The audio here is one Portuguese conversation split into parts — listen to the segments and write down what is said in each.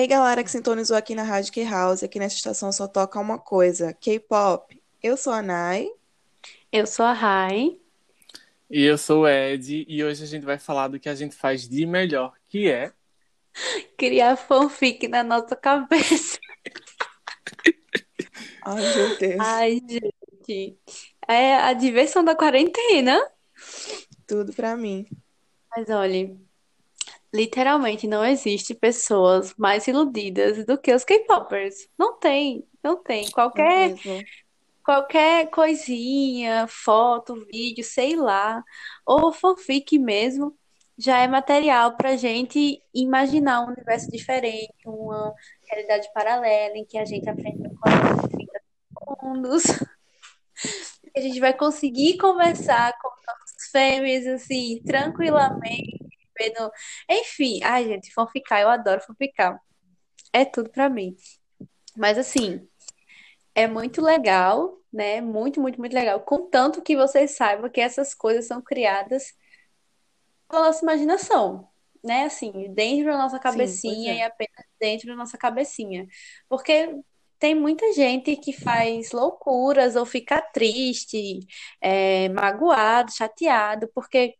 aí, galera que sintonizou aqui na Rádio K-House, aqui nessa estação só toca uma coisa, K-pop. Eu sou a Nai. Eu sou a Rai. E eu sou o Ed, e hoje a gente vai falar do que a gente faz de melhor, que é Criar fanfic na nossa cabeça. Ai, meu Deus. Ai, gente. É a diversão da quarentena. Tudo pra mim. Mas olha, literalmente não existe pessoas mais iludidas do que os K-popers. Não tem, não tem. Qualquer, qualquer coisinha, foto, vídeo, sei lá, ou fanfic mesmo, já é material pra gente imaginar um universo diferente, uma realidade paralela em que a gente aprende com 30 segundos. que a gente vai conseguir conversar com nossos fêmeas, assim, tranquilamente, Enfim, ai, gente, fanficar, eu adoro fanficar. É tudo pra mim. Mas, assim, é muito legal, né? Muito, muito, muito legal. Contanto que vocês saibam que essas coisas são criadas pela nossa imaginação, né? Assim, dentro da nossa Sim, cabecinha e é. apenas dentro da nossa cabecinha. Porque tem muita gente que faz loucuras ou fica triste, é, magoado, chateado, porque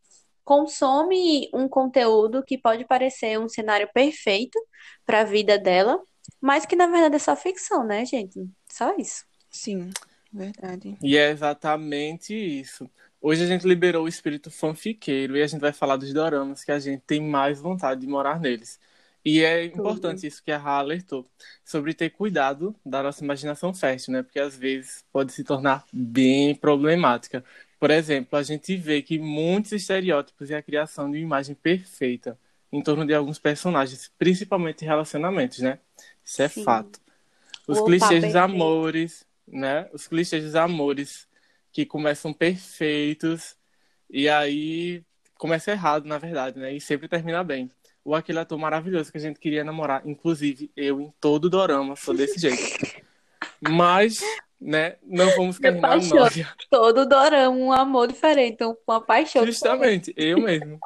consome um conteúdo que pode parecer um cenário perfeito para a vida dela, mas que na verdade é só ficção, né, gente? Só isso. Sim, verdade. E é exatamente isso. Hoje a gente liberou o espírito fanfiqueiro e a gente vai falar dos doramas que a gente tem mais vontade de morar neles. E é importante isso que a Ra alertou, sobre ter cuidado da nossa imaginação fértil, né? Porque às vezes pode se tornar bem problemática. Por exemplo, a gente vê que muitos estereótipos e a criação de uma imagem perfeita em torno de alguns personagens, principalmente relacionamentos, né? Isso é Sim. fato. Os Opa, clichês dos perfeito. amores, né? Os clichês dos amores que começam perfeitos e aí começa errado, na verdade, né? E sempre termina bem. Ou aquele ator maravilhoso que a gente queria namorar, inclusive eu em todo dorama sou desse jeito. Mas, né, não vamos cair na apaixono. noia. Todo dorama, um amor diferente, então, uma paixão diferente. Justamente, eu mesmo.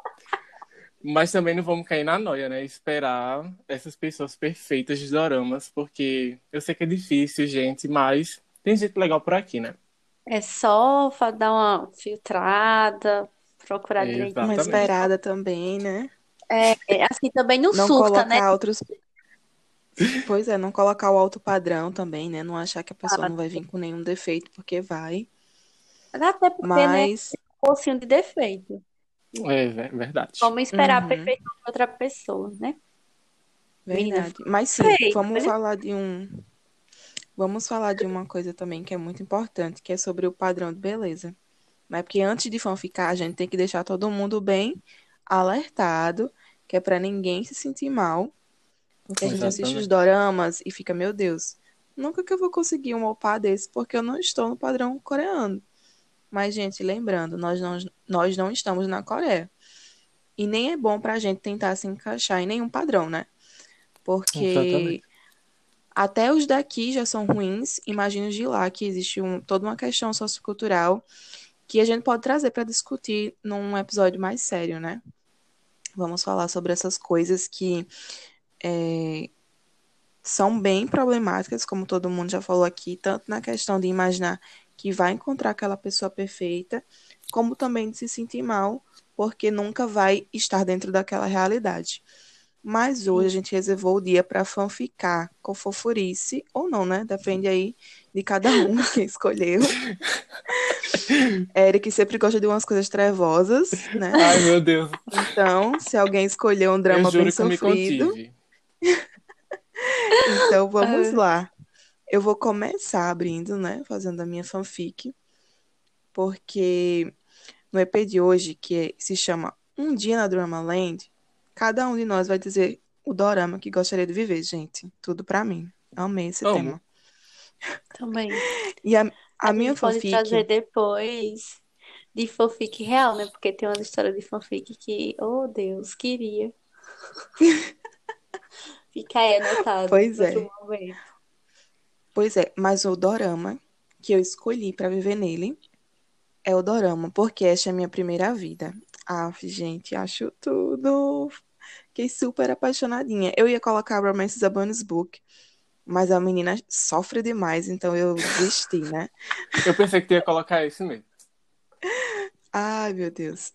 Mas também não vamos cair na noia, né? Esperar essas pessoas perfeitas de doramas, porque eu sei que é difícil, gente, mas tem gente legal por aqui, né? É só dar uma filtrada, procurar direitinho. Uma esperada também, né? É, assim, também não Não surta, né? colocar outros. Pois é, não colocar o alto padrão também, né? Não achar que a pessoa não vai vir com nenhum defeito, porque vai. Até porque, né, Mas, um pouquinho de defeito. É ver- verdade. Vamos esperar a Uhum. perfeição de outra pessoa, né? Verdade. Mas sim, vamos né? falar de um. Vamos falar de uma coisa também que é muito importante, que é sobre o padrão de beleza. Né? Porque antes de fanficar, a gente tem que deixar todo mundo bem alertado, que é pra ninguém se sentir mal. Porque a gente assiste os doramas e fica, meu Deus, nunca que eu vou conseguir um opá desse, porque eu não estou no padrão coreano. Mas, gente, lembrando, nós não, nós não estamos na Coreia. E nem é bom pra gente tentar se encaixar em nenhum padrão, né? Porque Exatamente. até os daqui já são ruins, imagina os de lá, que existe um- toda uma questão sociocultural que a gente pode trazer para discutir num episódio mais sério, né? Vamos falar sobre essas coisas que é, são bem problemáticas, como todo mundo já falou aqui, tanto na questão de imaginar que vai encontrar aquela pessoa perfeita, como também de se sentir mal, porque nunca vai estar dentro daquela realidade. Mas hoje a gente reservou o dia para fanficar com fofurice, ou não, né? Depende aí de cada um quem escolheu. Eric sempre gosta de umas coisas trevosas, né? Ai, meu Deus. Então, se alguém escolheu um drama bem que sofrido. então vamos Ah. lá. Eu vou começar abrindo, né? Fazendo a minha fanfic, porque no EP de hoje, que se chama Um Dia na Drama Land, cada um de nós vai dizer o dorama que gostaria de viver, gente. Tudo pra mim. Amei esse Amo. tema. Também. E a, a A minha gente pode fanfic. trazer depois de fanfic real, né? Porque tem uma história de fanfic que, oh Deus, queria. Fica aí anotado Pois para é. momento. Pois é, mas o dorama que eu escolhi pra viver nele é o dorama, porque esta é a minha primeira vida. Ah, gente, acho tudo. Fiquei super apaixonadinha. Eu ia colocar Romances a Bonus Book, mas a menina sofre demais, então eu desisti, né? Eu pensei que tu ia colocar esse mesmo. Ai, meu Deus.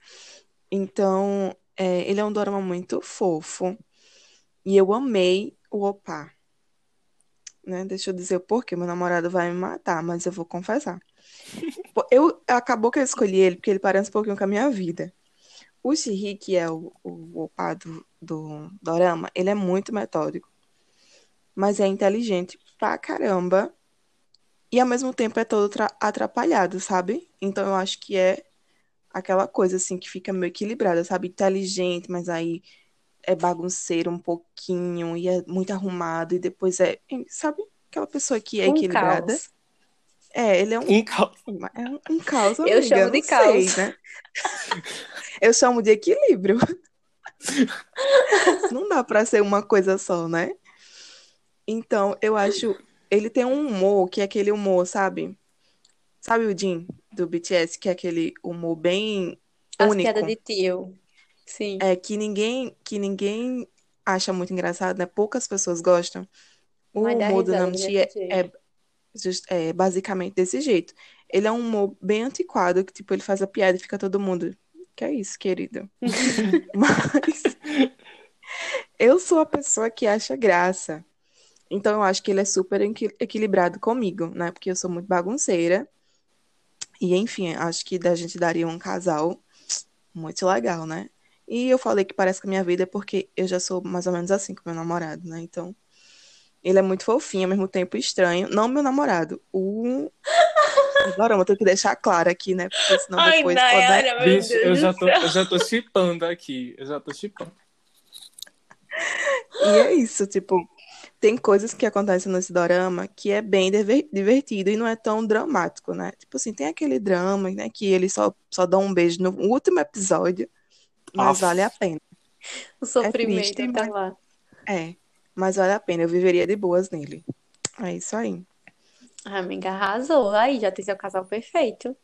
Então, é, ele é um dorama muito fofo. E eu amei o Opa. Né? Deixa eu dizer o porquê. Meu namorado vai me matar, mas eu vou confessar. Eu, acabou que eu escolhi ele porque ele parece um pouquinho com a minha vida. O Shihei, que é o, o Opa do, do Dorama, ele é muito metódico. Mas é inteligente pra caramba. E ao mesmo tempo é todo atrapalhado, sabe? Então eu acho que é aquela coisa assim que fica meio equilibrada, sabe? Inteligente, mas aí é bagunceiro um pouquinho e é muito arrumado e depois é, sabe? Aquela pessoa que é um equilibrada. Caos. É, ele é um, um caos. É um, um caos, amiga, Eu chamo de caos. Sei, né? Eu chamo de equilíbrio. Não dá para ser uma coisa só, né? Então, eu acho. Ele tem um humor que é aquele humor, sabe? Sabe o Jin do BTS, que é aquele humor bem As único. piadas de tio. Sim. É que ninguém, que ninguém acha muito engraçado, né? Poucas pessoas gostam. O Mas humor do desse é, é, é basicamente desse jeito. Ele é um humor bem antiquado, que tipo, ele faz a piada e fica todo mundo. Que é isso, querido? Mas eu sou a pessoa que acha graça. Então eu acho que ele é super equi- equilibrado comigo, né? Porque eu sou muito bagunceira. E enfim, acho que da gente daria um casal muito legal, né? E eu falei que parece com a minha vida porque eu já sou mais ou menos assim com meu namorado, né? Então, ele é muito fofinho, ao mesmo tempo estranho. Não meu namorado, o. Agora, eu tenho que deixar claro aqui, né? Porque senão Ai, depois pode. Nayara, meu Bicho, eu já tô, eu já tô chipando aqui. Eu já tô chipando. E é isso, tipo, tem coisas que acontecem nesse dorama que é bem diver- divertido e não é tão dramático, né? Tipo assim, tem aquele drama, né, que eles só, só dão um beijo no último episódio, mas Nossa. vale a pena. O sofrimento triste, tá mas- lá. É, mas vale a pena, eu viveria de boas nele. É isso aí. A amiga arrasou. Aí já tem seu casal perfeito.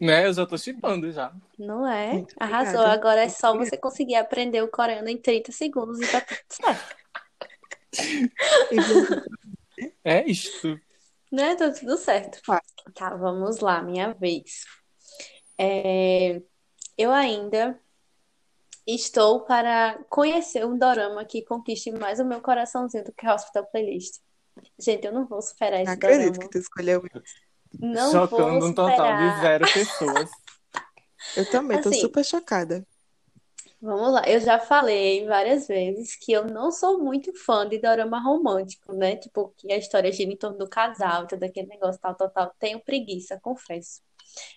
Né? Eu já tô chipando já. Não é? Muito Arrasou. obrigada. Agora é só você conseguir aprender o coreano em 30 segundos e tá tudo certo. É isto. Né? Tá tudo certo. Tá, vamos lá, minha vez. É, Eu ainda estou para conhecer um dorama que conquiste mais o meu coraçãozinho do que Hospital Playlist. Gente, eu não vou superar Não esse acredito dorama. que tu escolheu isso. Não Chocando vou um total de zero pessoas. Eu também tô Assim, super chocada. Vamos lá, eu já falei várias vezes que eu não sou muito fã de dorama romântico, né? Tipo, que a história gira em torno do casal, todo aquele negócio, tal, tal, tal. Tenho preguiça, confesso.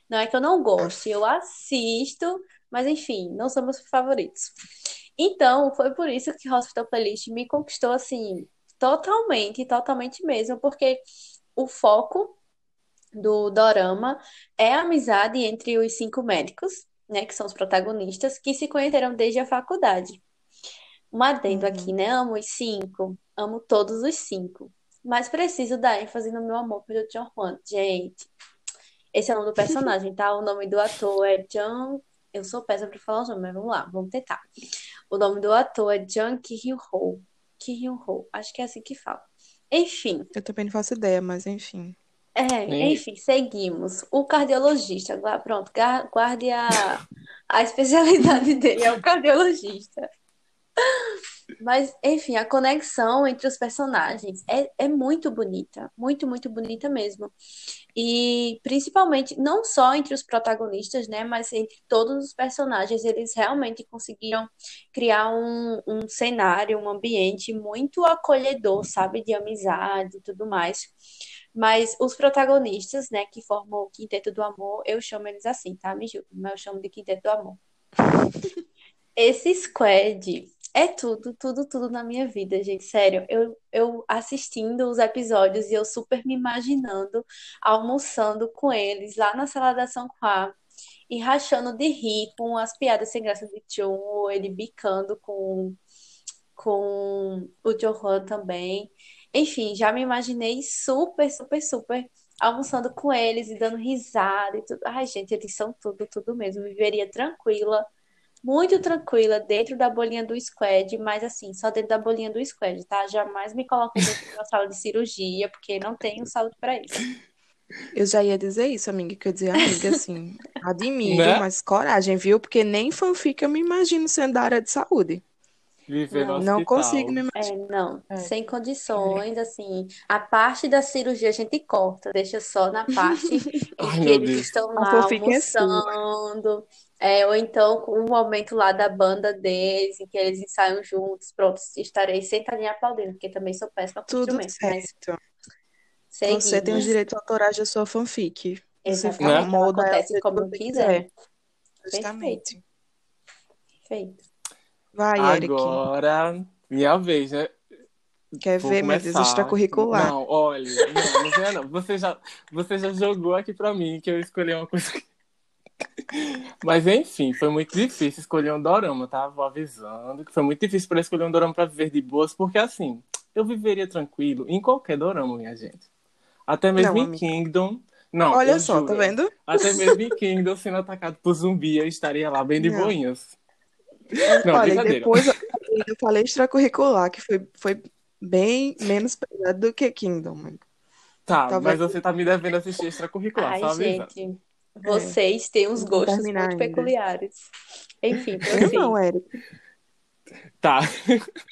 Não é que eu não goste, eu assisto, mas enfim, não são meus favoritos. Então, foi por isso que Hospital Playlist me conquistou, assim, totalmente, totalmente mesmo, porque o foco do dorama é a amizade entre os cinco médicos, né, que são os protagonistas, que se conheceram desde a faculdade. Um adendo aqui, Uhum. né? Amo os cinco, amo todos os cinco, mas preciso dar ênfase no meu amor pelo John Juan. Gente, esse é o nome do personagem, tá? O nome do ator é John. Eu sou péssima pra falar o nome, mas vamos lá, vamos tentar. O nome do ator é Jung Ki-hyun-ho. Ki-hyun-ho, acho que é assim que fala. Enfim, Eu também não faço ideia, mas enfim. é, enfim, seguimos. O cardiologista, pronto, guarde a, a especialidade dele, é o cardiologista. Mas, enfim, a conexão entre os personagens é, é muito bonita, muito, muito bonita mesmo. E principalmente, não só entre os protagonistas, né, mas entre todos os personagens, eles realmente conseguiram criar um, um cenário, um ambiente muito acolhedor, sabe, de amizade e tudo mais. Mas os protagonistas, né, que formam o Quinteto do Amor, eu chamo eles assim, tá? Me julguem, mas eu chamo de Quinteto do Amor. Esse squad é tudo, tudo, tudo na minha vida, gente. Sério, eu, eu assistindo os episódios e eu super me imaginando almoçando com eles lá na sala da São Qua e rachando de rir com as piadas sem graça de Chun, ou ele bicando com, com o Johan também. Enfim, já me imaginei super, super, super almoçando com eles e dando risada e tudo. Ai, gente, eles são tudo, tudo mesmo. Viveria tranquila muito tranquila dentro da bolinha do squad, mas assim, só dentro da bolinha do squad, tá? Jamais me coloco dentro de uma sala de cirurgia, porque não tenho saúde para isso. Eu já ia dizer isso, amiga, que eu dizia, amiga, assim, admiro, Né? mas coragem, viu? Porque nem fanfic eu me imagino sendo da área de saúde. Viver Não hospital. consigo me imaginar. É, não, É. sem condições, assim, a parte da cirurgia a gente corta, deixa só na parte em que eles Deus. estão lá é almoçando, é, ou então com um momento lá da banda deles, em que eles ensaiam juntos, pronto, estarei sentadinha aplaudindo, porque também sou péssima com Tudo instrumentos, mas certo. Você tem os seguimos. direitos autorais da sua fanfic. Você Exatamente, Né? molda ela acontece como você quiser. Justamente. Perfeito. Vai, Eric. Agora, minha vez, né? Quer Vou ver, meu Deus, começar. extracurricular. Não, olha, não, não não. Você já, você já jogou aqui pra mim que eu escolhi uma coisa. que- Mas enfim, foi muito difícil escolher um dorama, tá? Vou avisando que foi muito difícil para escolher um dorama pra viver de boas, porque assim, eu viveria tranquilo em qualquer dorama, minha gente. Até mesmo Não, em amiga. Kingdom. Não, Olha só, juro. tá vendo? Até mesmo em Kingdom sendo atacado por zumbi, eu estaria lá bem de Não. boinhas. Não, Olha, depois eu falei extracurricular, que foi, foi bem menos pesado do que Kingdom. Tá, Tá mas você tá me devendo assistir extracurricular, Ai, só avisando. gente, vocês têm uns gostos muito ainda. peculiares. Enfim, Eu prossiga. não, Eric. Tá.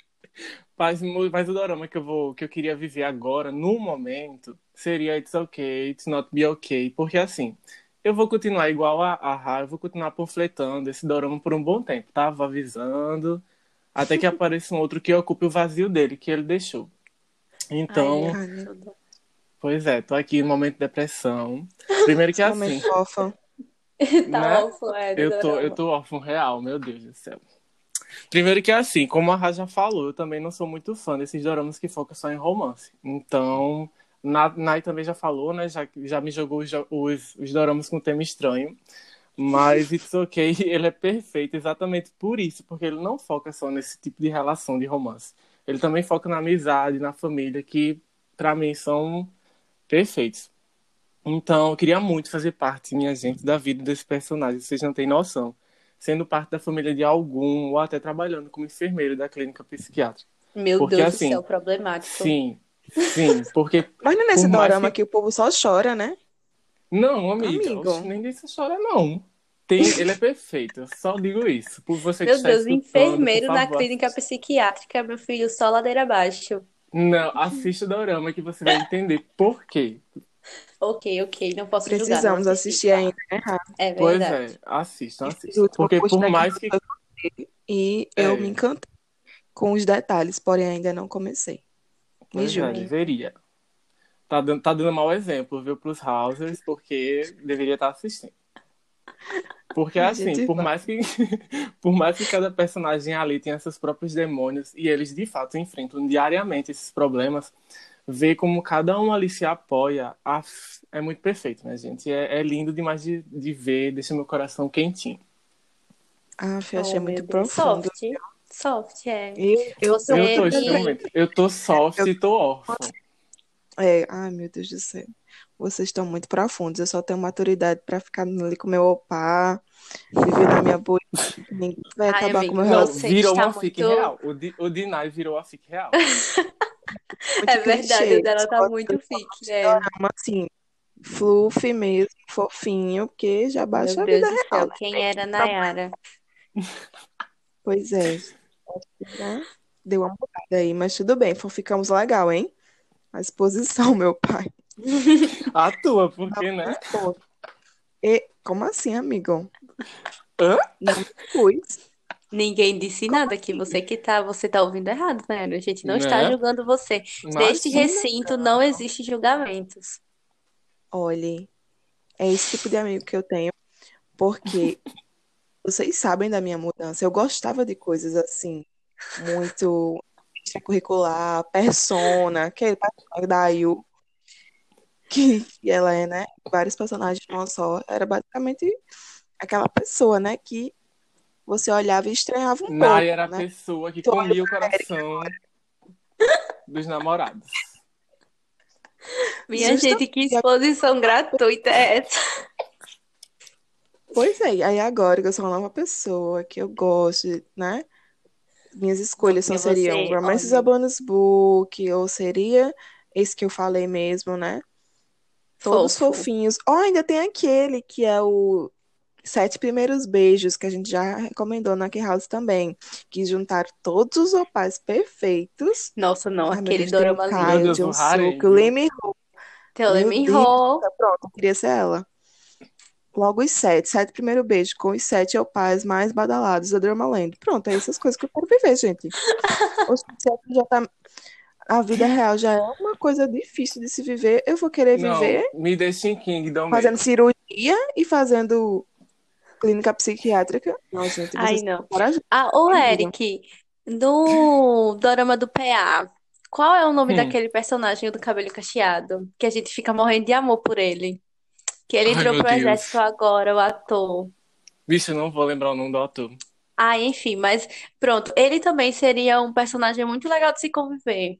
Mas, mas o dorama que eu vou, que eu queria viver agora, no momento, seria It's Okay, It's Not Be Okay. Porque assim, eu vou continuar igual a, a Ra, eu vou continuar panfletando esse dorama por um bom tempo, tá? Vou avisando. Até que apareça um outro que ocupe o vazio dele, que ele deixou. Então, Ai, Ai. Pois é, tô aqui no momento de depressão. Primeiro que esse assim, órfão. Tá né? órfão, é, Eu tô, eu tô órfão real, meu Deus do céu. Primeiro que assim, como a Ra já falou, eu também não sou muito fã desses doramas que focam só em romance. Então, Na- Nai também já falou, né? Já, já me jogou os, os, os doramas com tema estranho. Mas It's Okay, ele é perfeito exatamente por isso, porque ele não foca só nesse tipo de relação de romance. Ele também foca na amizade, na família, que pra mim são perfeitos. Então, eu queria muito fazer parte, minha gente, da vida desse personagem, vocês não têm noção. Sendo parte da família de algum, ou até trabalhando como enfermeiro da clínica psiquiátrica. Meu Porque, Deus assim, do céu, problemático. Sim, sim, porque. Mas não é nesse dorama que- que o povo só chora, né? Não, amiga, Amigo. ninguém se chora, não. Tem, ele é perfeito, eu só digo isso. Por você que Meu Deus, enfermeiro na clínica psiquiátrica, meu filho, só ladeira abaixo. Não, assista o dorama que você vai entender por quê. Ok, ok, não posso julgar. não Precisamos assisti, assistir tá? ainda, né? É Pois verdade. é, assistam, assistam. Porque por mais que. foi E É. eu me encantei com os detalhes, porém ainda não comecei. Me Pois é, julgue. deveria. Tá dando, tá dando mau exemplo, viu, pros Housers, porque deveria estar assistindo. Porque assim, por vai. mais que por mais que cada personagem ali tenha seus próprios demônios e eles de fato enfrentam diariamente esses problemas, ver como cada um ali se apoia, af, é muito perfeito, né, gente? É, é lindo demais de, de ver, deixa meu coração quentinho. Ah, eu achei Oh, muito profundo. Soft. Soft, é. Eu, eu Eu tô. Eu tô soft e tô órfão. É, ai, meu Deus do céu. Vocês estão muito profundos. Eu só tenho maturidade pra ficar ali com meu opá, viver na minha boa. Ninguém vai Ai, acabar amigo, com o meu Não, relacionamento. Você virou uma fic muito- real. O, Di, o Dinai virou a fic real. É verdade, o dela tá muito fique. É. Dorama, assim, fluff mesmo, fofinho, porque já baixa Meu a Deus vida do real. céu, né? quem era Nayara? Pois é. Deu uma mudada aí, mas tudo bem, ficamos legal, hein? A exposição, meu pai. A tua, porque, né? E, como assim, amigo? Hã? Não pus. Ninguém disse nada aqui. Você que tá, você tá ouvindo errado, né? A gente não está Né? julgando você. Neste Imagina. recinto não existe julgamentos. Olhe, é esse tipo de amigo que eu tenho, porque vocês sabem da minha mudança. Eu gostava de coisas assim, muito extracurricular, persona, aquele personagem da Ayu, que, que ela é, né? Vários personagens não só. Era basicamente aquela pessoa, né? Que você olhava e estranhava um Nai pouco, era a né? pessoa que Tu olha comia o coração dos namorados. Minha Justa- gente, que exposição gratuita é essa? Pois é, aí agora que eu sou uma nova pessoa, que eu gosto, né? Minhas escolhas só seriam você, Romances olha. a Bonus Book, ou seria esse que eu falei mesmo, né? Todos Fofo. fofinhos. Ó, ainda tem aquele que é o Sete Primeiros Beijos, que a gente já recomendou na Key House também, que juntaram todos os opais perfeitos. Nossa, não, meu aquele o dorama lindo. Caio, Deus, Jung o o Ho. Tem o Deus. Ho. Pronto, queria ser ela. Logo os sete, sete primeiro beijo com os sete opais mais badalados da Dramaland. Pronto, é essas coisas que eu quero viver, gente. Oxe, se aqui já tá... A vida real já é uma coisa difícil de se viver. Eu vou querer Não, viver me deixa em Kingdom fazendo mesmo. cirurgia e fazendo clínica psiquiátrica. Não, gente, Ai, não. Ah, ô. Eric, no dorama do PA, qual é o nome Hum. daquele personagem do cabelo cacheado? Que a gente fica morrendo de amor por ele. Que ele Ai, entrou pro Deus. exército agora, o ator. Bicho, eu não vou lembrar o nome do ator. Ah, enfim, mas pronto, ele também seria um personagem muito legal de se conviver.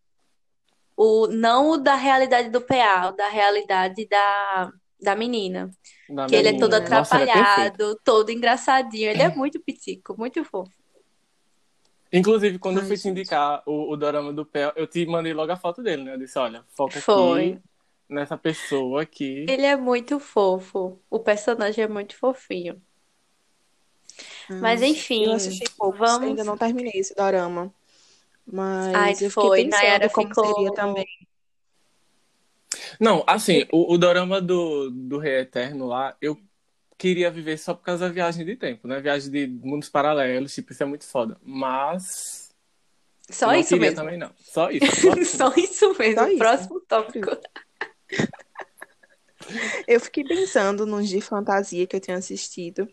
O, não o da realidade do PA, o da realidade da, da menina. Da Que ele é todo menina. Nossa, é atrapalhado, todo engraçadinho. Ele é muito pitico, muito fofo. Inclusive, quando eu Ai, fui te gente. indicar o, o dorama do Pel, eu te mandei logo a foto dele, né? Eu disse, olha, foca Foi. aqui nessa pessoa aqui. Ele é muito fofo. O personagem é muito fofinho. Mas Ai, enfim, eu assisti poucos, vamos. ainda não terminei esse dorama. Mas Ai, eu fiquei foi. Nayara pensando como ficou. seria também. Não, assim, o, o dorama do, do Rei Eterno lá, eu queria viver só por causa da viagem de tempo, né? Viagem de mundos paralelos, tipo, isso é muito foda. Mas Só não isso queria mesmo. também, não. Só isso. Só isso. Só isso mesmo. Só isso. Próximo tópico. Eu fiquei pensando nos de fantasia que eu tinha assistido,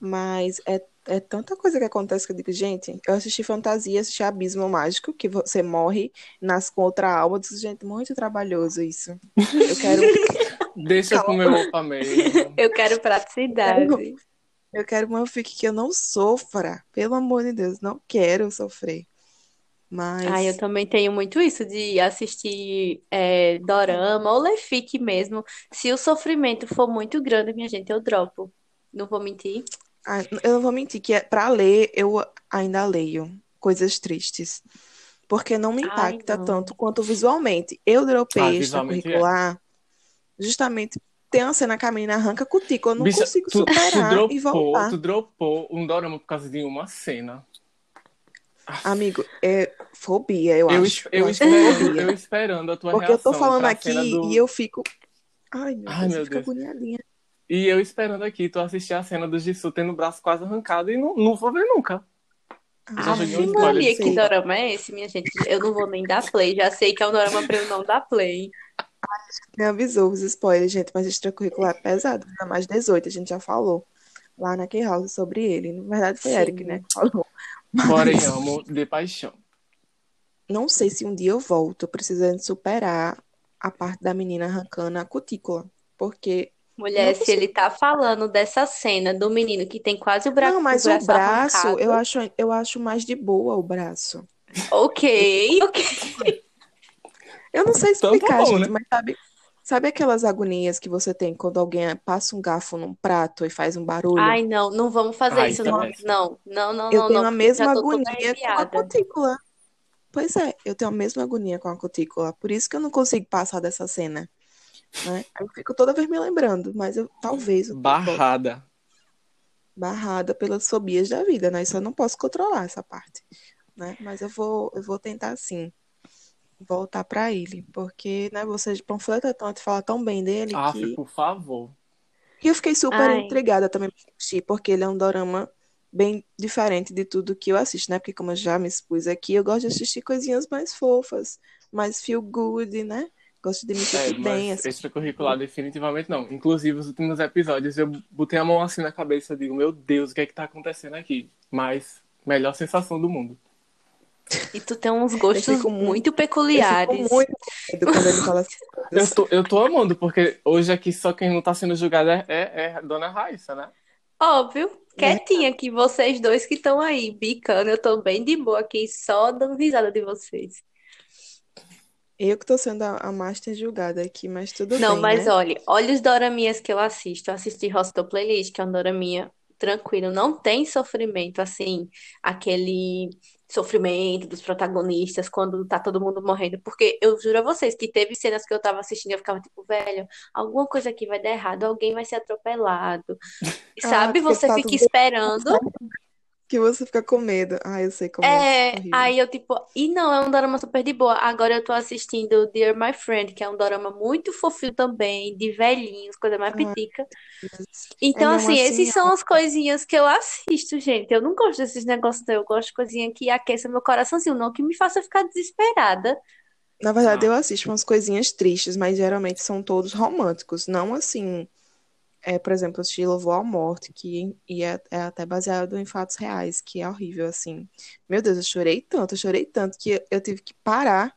mas é, é tanta coisa que acontece que eu digo, gente, eu assisti fantasia, assisti Abismo Mágico, que você morre, nasce com outra alma. Eu disse, gente, muito trabalhoso isso. Eu quero, Deixa eu comer opa mesmo. Eu quero praticidade. eu quero uma fic que eu não sofra. Pelo amor de Deus, não quero sofrer. Ah, eu Mas também tenho muito isso de assistir é, dorama ou ler fic mesmo. Se o sofrimento for muito grande, minha gente, eu dropo. Não vou mentir. Ah, eu não vou mentir que é, para ler eu ainda leio coisas tristes. Porque não me Ai, impacta não. tanto quanto visualmente. Eu Ah, dropei visualmente é. extracurricular justamente tem uma cena que a menina arranca cutícula. Eu não Bicha, consigo tu, tu superar e dropou, voltar. tu dropou um dorama por causa de uma cena. Amigo, é fobia, eu Eu, acho. eu Eu é fobia. eu esperando a tua Porque eu tô falando aqui do... e eu fico. Ai, meu Ai, Deus, meu eu fico Deus. agoniadinha. E eu esperando aqui, tu assistir a cena do Jisoo tendo o braço quase arrancado e não, não vou ver nunca. Já amiga, spoiler. Maria, que dorama é esse, minha gente? Eu não vou nem dar play. Já sei que é um dorama pra eu não dar play. Me avisou os spoilers, gente, mas extracurricular é pesado, é mais 18, a gente já falou lá na Key House sobre ele. Na verdade, foi Eric, Sim. né, que falou. Porém, Mas amo de paixão. não sei se um dia eu volto precisando superar a parte da menina arrancando a cutícula. Porque. Mulher, se ele tá falando dessa cena do menino que tem quase o, bra Não, o mas o braço braço, arrancado. eu acho, eu acho mais de boa o braço. Ok, ok. Eu não sei Então tá explicar, bom, gente, né? mas sabe, sabe aquelas agonias que você tem quando alguém passa um garfo num prato e faz um barulho? Ai, não, não vamos fazer Ai, isso, é não. péssimo. Não, não, não, Eu não, tenho não, a mesma agonia com a cutícula. Pois é, eu tenho a mesma agonia com a cutícula. Por isso que eu não consigo passar dessa cena, né? Aí Eu fico toda vez me lembrando, mas eu talvez eu Barrada. barrada pelas fobias da vida, né? Isso eu não posso controlar essa parte, né? Mas eu vou, eu vou tentar sim voltar pra ele, porque, né, você panfleta tanto e fala tão bem dele Aff, que por favor. E eu fiquei super Ai, intrigada também pra assistir, porque ele é um dorama bem diferente de tudo que eu assisto, né? Porque como eu já me expus aqui, eu gosto de assistir coisinhas mais fofas, mais feel good, né? Gosto de me É, sentir bem, mas assim. extracurricular definitivamente não. Inclusive, os últimos episódios eu botei a mão assim na cabeça e digo, meu Deus, o que é que tá acontecendo aqui? Mas, melhor sensação do mundo. e tu tem uns Eu gostos fico muito, muito eu fico peculiares. muito medo quando ele fala essas Eu tô, eu tô amando, porque hoje aqui só quem não tá sendo julgado é, é, é a Dona Raíssa, né? Óbvio, Né? quietinha que vocês dois que estão aí bicando, eu tô bem de boa aqui, só dando risada de vocês. Eu que tô sendo a, a master julgada aqui, mas tudo Não, bem, mas né? olha, olha os doraminhas que eu assisto. Eu assisti Hostel Playlist, que é um doraminha tranquilo, não tem sofrimento, assim, aquele sofrimento dos protagonistas quando tá todo mundo morrendo. Porque eu juro a vocês que teve cenas que eu tava assistindo e eu ficava tipo, velho, alguma coisa aqui vai dar errado, alguém vai ser atropelado. Ah, Sabe? Você tá fica esperando. Que você fica com medo. Ah, eu sei como é. É, Horrível. aí eu tipo, e não, é um dorama super de boa. Agora eu tô assistindo Dear My Friend, que é um dorama muito fofinho também, de velhinhos, coisa mais Ah, pitica. É, Então, assim, assim, esses são as coisinhas que eu assisto, gente. Eu não gosto desses negócios. Eu gosto de coisinha que aqueça meu coraçãozinho, não que me faça ficar desesperada. na verdade, Ah. eu assisto umas coisinhas tristes, mas geralmente são todos românticos. Não assim, é, por exemplo, eu assisti Louvor à Morte, que e é, é até baseado em fatos reais, que é horrível, assim. Meu Deus, eu chorei tanto, eu chorei tanto que eu tive que parar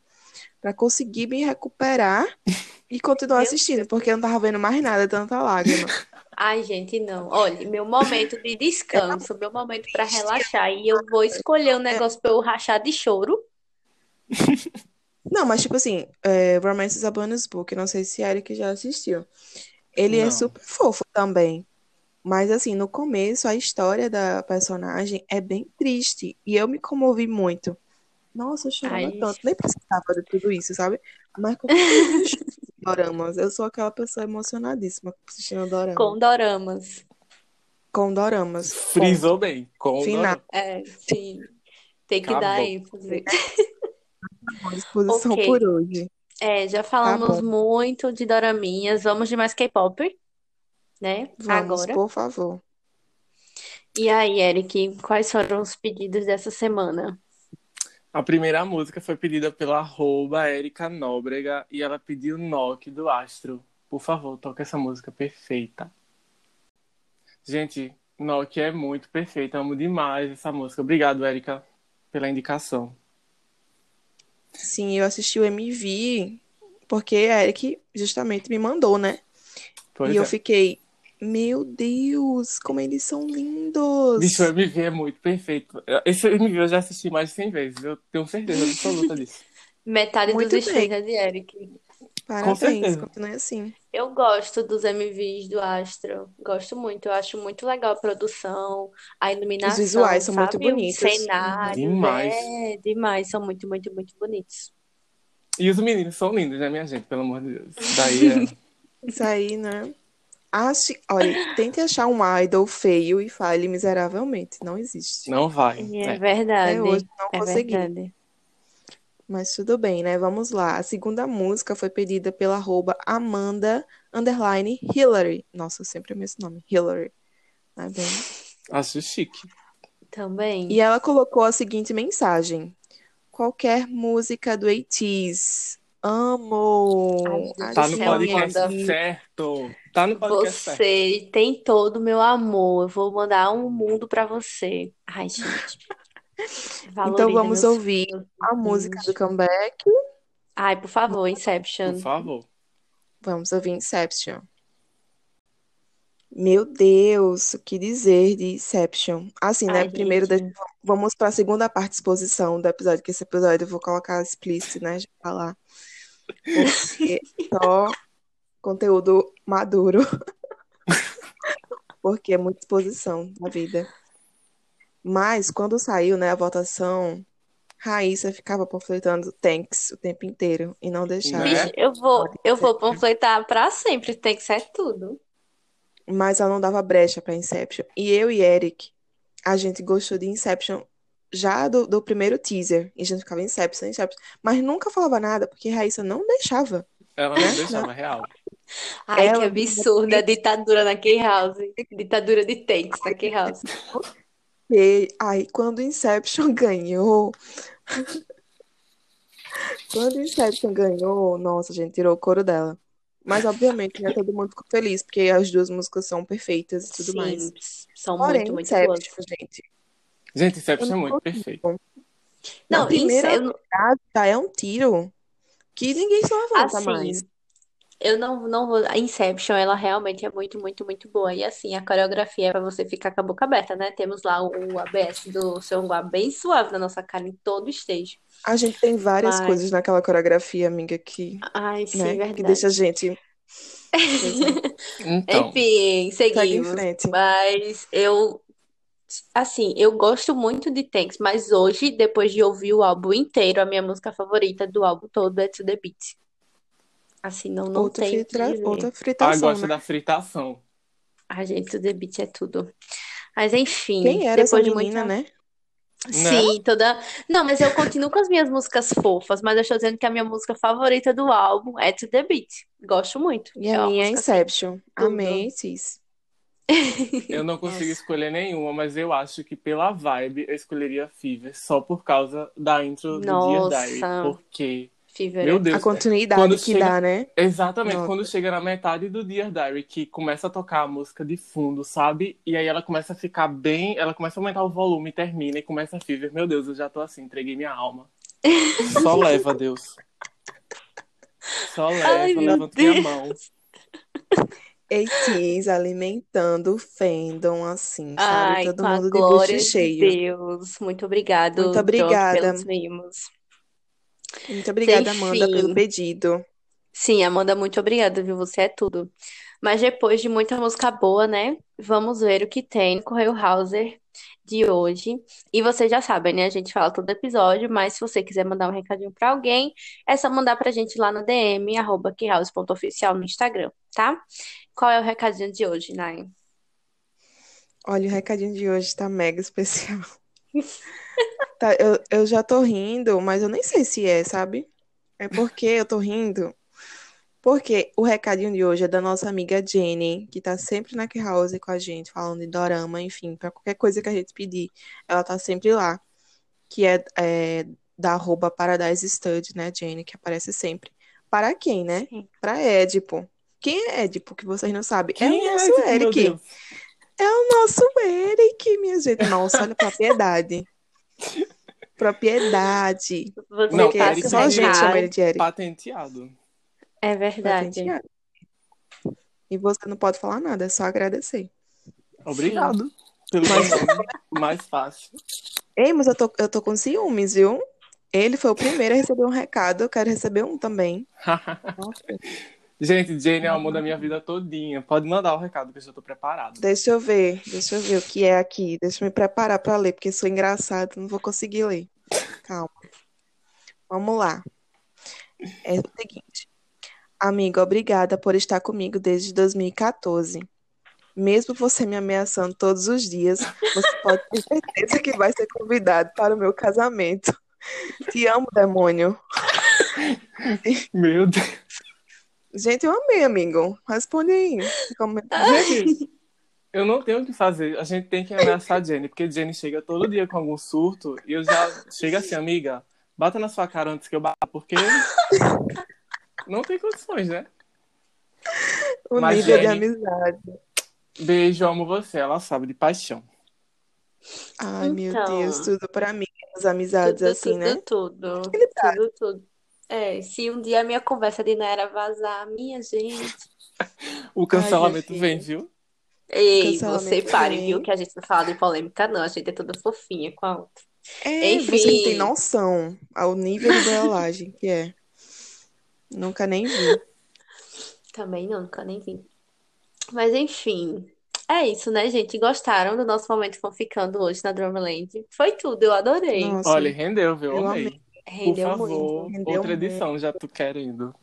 pra conseguir me recuperar e continuar assistindo, porque eu não tava vendo mais nada, tanta lágrima. Ai, gente, não. Olha, meu momento de descanso, meu momento pra relaxar. E eu vou escolher um negócio pra eu rachar de choro. Não, mas tipo assim, é, Romance is a Bonus Book, não sei se a Eric já assistiu. Ele é Não. super fofo também. Mas assim, no começo, a história da personagem é bem triste. E eu me comovi muito. Nossa, eu chorava Ai, tanto. Nem precisava de tudo isso, sabe? Mas com doramas, eu sou aquela pessoa emocionadíssima assistindo dorama. com doramas. Com doramas. Frisou bem. Com o Final. É, sim. Tem que dar Acabou. ênfase. Ponto. Exposição Ok. por hoje. É, já Tá falamos bom. muito de doraminhas. Vamos de mais K-pop, né? Vamos, Agora. por favor. E aí, Eric, quais foram os pedidos dessa semana? A primeira música foi pedida pela arroba Erika Nóbrega e ela pediu Knock do Astro. Por favor, toque essa música perfeita. Gente, Knock é muito perfeita. Amo demais essa música. Obrigado, Erika, pela indicação. Sim, eu assisti o MV porque a Eric justamente me mandou, né? Pois E eu é. fiquei, meu Deus, como eles são lindos! Bicho, o MV é muito perfeito. Esse MV eu já assisti mais de 100 vezes. Eu tenho certeza absoluta disso. Metade dos Muito bem. streams é de Eric. Parabéns, continue assim. Eu gosto dos MVs do Astro. Gosto muito. Eu acho muito legal a produção, a iluminação, Os visuais são muito sabe? Os bonitos. cenários. Demais. É, demais. São muito, muito, muito bonitos. E os meninos são lindos, né, minha gente? Pelo amor de Deus. Daí é... Isso aí, né? Ache... Olha, tente achar um idol feio e fale miseravelmente. Não existe. não vai. É É. verdade. Até hoje não É consegui. verdade. Mas tudo bem, né? Vamos lá. A segunda música foi pedida pela arroba Amanda underline Hillary. Nossa, eu sempre amo esse nome. Hillary. Tá bem? Acho chique. Também. E ela colocou a seguinte mensagem: Qualquer música do ATEEZ. Amo! Ai, Tá no podcast certo. Tá no podcast certo. Você tem todo o meu amor. Eu vou mandar um mundo pra você. Ai, gente. Então vamos ouvir a música do comeback. Ai, por favor, Por Inception. favor. Vamos ouvir Inception. Meu Deus, o que dizer de Inception? Assim, né? Ai, Primeiro, gente. vamos para a segunda parte de exposição do episódio, que esse episódio eu vou colocar explícito, né? Já falar. Porque só conteúdo maduro. Porque é muita exposição na vida. Mas quando saiu, né, a votação, Raíssa ficava panfletando thanks o tempo inteiro e não deixava. Né? Bicho, eu vou, eu vou panfletar pra sempre. Que ser tudo. Mas ela não dava brecha pra Inception. E eu e Eric, a gente gostou de Inception já do, do primeiro teaser. E a gente ficava Inception, Inception. Mas nunca falava nada, porque Raíssa não deixava. Ela não deixava real. Ai, que Ela- absurda. Ditadura na K-House. Ditadura de takes na K-House. E aí, quando Inception ganhou. Quando Inception ganhou, nossa, a gente tirou o couro dela. Mas, obviamente, né, todo mundo ficou feliz, porque as duas músicas são perfeitas e tudo Sim, mais. são Porém, muito, muito boas. Inception, gente. Gente, eu Inception é muito consigo. perfeito. Na Não, primeira isso eu é um tiro que ninguém se levanta assim, mais. Eu não, não vou. A Inception, ela realmente é muito, muito, muito boa. E assim, a coreografia é pra você ficar com a boca aberta, né? Temos lá o ABS do Seongwa bem suave na nossa cara em todo o stage. A gente tem várias Mas- coisas naquela coreografia, amiga, que, Ai, sim, né, que verdade. deixa a gente. Então, Enfim, seguimos. frente. Mas eu, assim, eu gosto muito de Thanks, mas hoje, depois de ouvir o álbum inteiro, a minha música favorita do álbum todo é To The Beat. Assim, não, não Outra, tem o. Outra ah, fritação, gosta né? da fritação. A gente, To The Beat é tudo. Mas enfim, Quem era essa depois de menina, muita... né? Sim, toda. Não, mas eu continuo com as minhas músicas fofas, mas eu estou dizendo que a minha música favorita do álbum é To The Beat. Gosto muito. E É a minha é assim, Inception. Amei, cis. Eu não consigo Nossa. escolher nenhuma, mas eu acho que pela vibe eu escolheria Fever só por causa da intro do Dear Diary. Nossa. Porque, Fever. meu A Deus, continuidade quando que chega- dá, né? Exatamente, Nossa. quando chega na metade do Dear Diary, que começa a tocar a música de fundo, sabe? E aí ela começa a ficar bem, ela começa a aumentar o volume, termina e começa a Fever. Meu Deus, eu já tô assim, entreguei minha alma. Só leva, Deus. Só leva, Ai, levanta minha mão. ATs alimentando o fandom, assim, sabe? Ai, Todo a mundo de glória bucho de cheio. Deus. Muito obrigado, Muito Doc, obrigada. pelos mimos. Muito obrigada, Amanda, pelo pedido. Sim, Amanda, muito obrigada, viu? Você é tudo. Mas depois de muita música boa, né? Vamos ver o que tem no Correio Hauser de hoje. E vocês já sabem, né? A gente fala todo episódio, mas se você quiser mandar um recadinho pra alguém, é só mandar pra gente lá no DM, arroba quehouse.oficial no Instagram, tá? Qual é o recadinho de hoje, Nai? Olha, o recadinho de hoje tá mega especial. Tá, eu, eu já tô rindo, mas eu nem sei se é, sabe? É porque eu tô rindo. Porque o recadinho de hoje é da nossa amiga Jenny, que tá sempre na House com a gente, falando de dorama, enfim, pra qualquer coisa que a gente pedir, ela tá sempre lá. Que é, é da arroba Paradise Stud, né, Jenny, que aparece sempre. Para quem, né? Sim. Pra Édipo. Quem é Édipo, que vocês não sabem? É o Quem é nosso esse, meu Eric. É o nosso Eric, minha gente. Nossa, olha, propriedade. Propriedade. Você Não, o só a gente chama ele de Eric. Patenteado. É verdade. Patenteado. E você não pode falar nada, é só agradecer. Obrigado pelo meu nome. Mais fácil. Ei, mas eu tô, eu tô com ciúmes, viu? Ele foi o primeiro a receber um recado, eu quero receber um também. Nossa. Gente, Jane é o amor da minha vida todinha. Pode mandar o recado que eu já tô preparado. Deixa eu ver, deixa eu ver o que é aqui. Deixa eu me preparar pra ler, porque sou engraçado, não vou conseguir ler. Calma. Vamos lá. É o seguinte. Amigo, obrigada por estar comigo desde 2014. Mesmo você me ameaçando todos os dias, você pode ter certeza que vai ser convidado para o meu casamento. Te amo, demônio. Meu Deus. Gente, eu amei, amigo. Responde aí. Como- Gente, eu não tenho o que fazer. A gente tem que ameaçar a Jenny, porque Jenny chega todo dia com algum surto e eu já chego assim, amiga, bata na sua cara antes que eu bata, porque não tem condições, né? O Mas, nível de Jenny- amizade. Beijo, amo você. Ela sabe de paixão. Ai, meu Então. Deus, tudo pra mim. As amizades Tudo, assim, tudo, né? tudo. Tudo, tudo. É, se um dia a minha conversa de Naira vazar, minha gente. O cancelamento Ai, vem, viu? Ei, você pare, vem. viu? Que a gente não fala de polêmica, não. A gente é toda fofinha com a outra. É, Enfim. você não tem noção ao nível de boiolagem que é. Nunca nem vi. Também não, nunca nem vi. Mas enfim. É isso, né, gente? Gostaram do nosso momento ficando hoje na Drummerland? Foi tudo, eu adorei. Nossa, Olha, rendeu, viu? Eu Amei. amei. Por Rendeu favor, muito. Rendeu outra muito. edição, já tô querendo.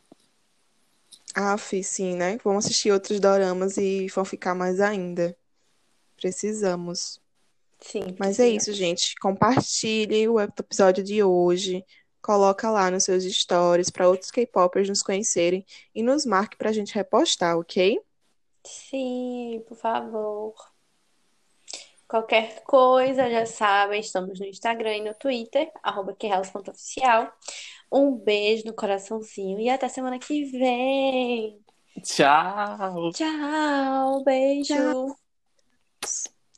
Af, sim, né? Vamos assistir outros doramas e vão ficar mais ainda. Precisamos. Sim, Mas é isso, gente. Compartilhe o episódio de hoje. Coloca lá nos seus stories para outros K-popers nos conhecerem e nos marque pra gente repostar, ok? Sim, por favor. Qualquer coisa, já sabem, estamos no Instagram e no Twitter, arroba. Um beijo no coraçãozinho e até semana que vem. Tchau! Tchau, beijo. Tchau.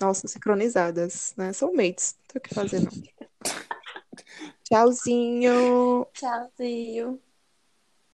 Nossa, sincronizadas, né? São mates. Não tem o que fazer, não. Tchauzinho. Tchauzinho.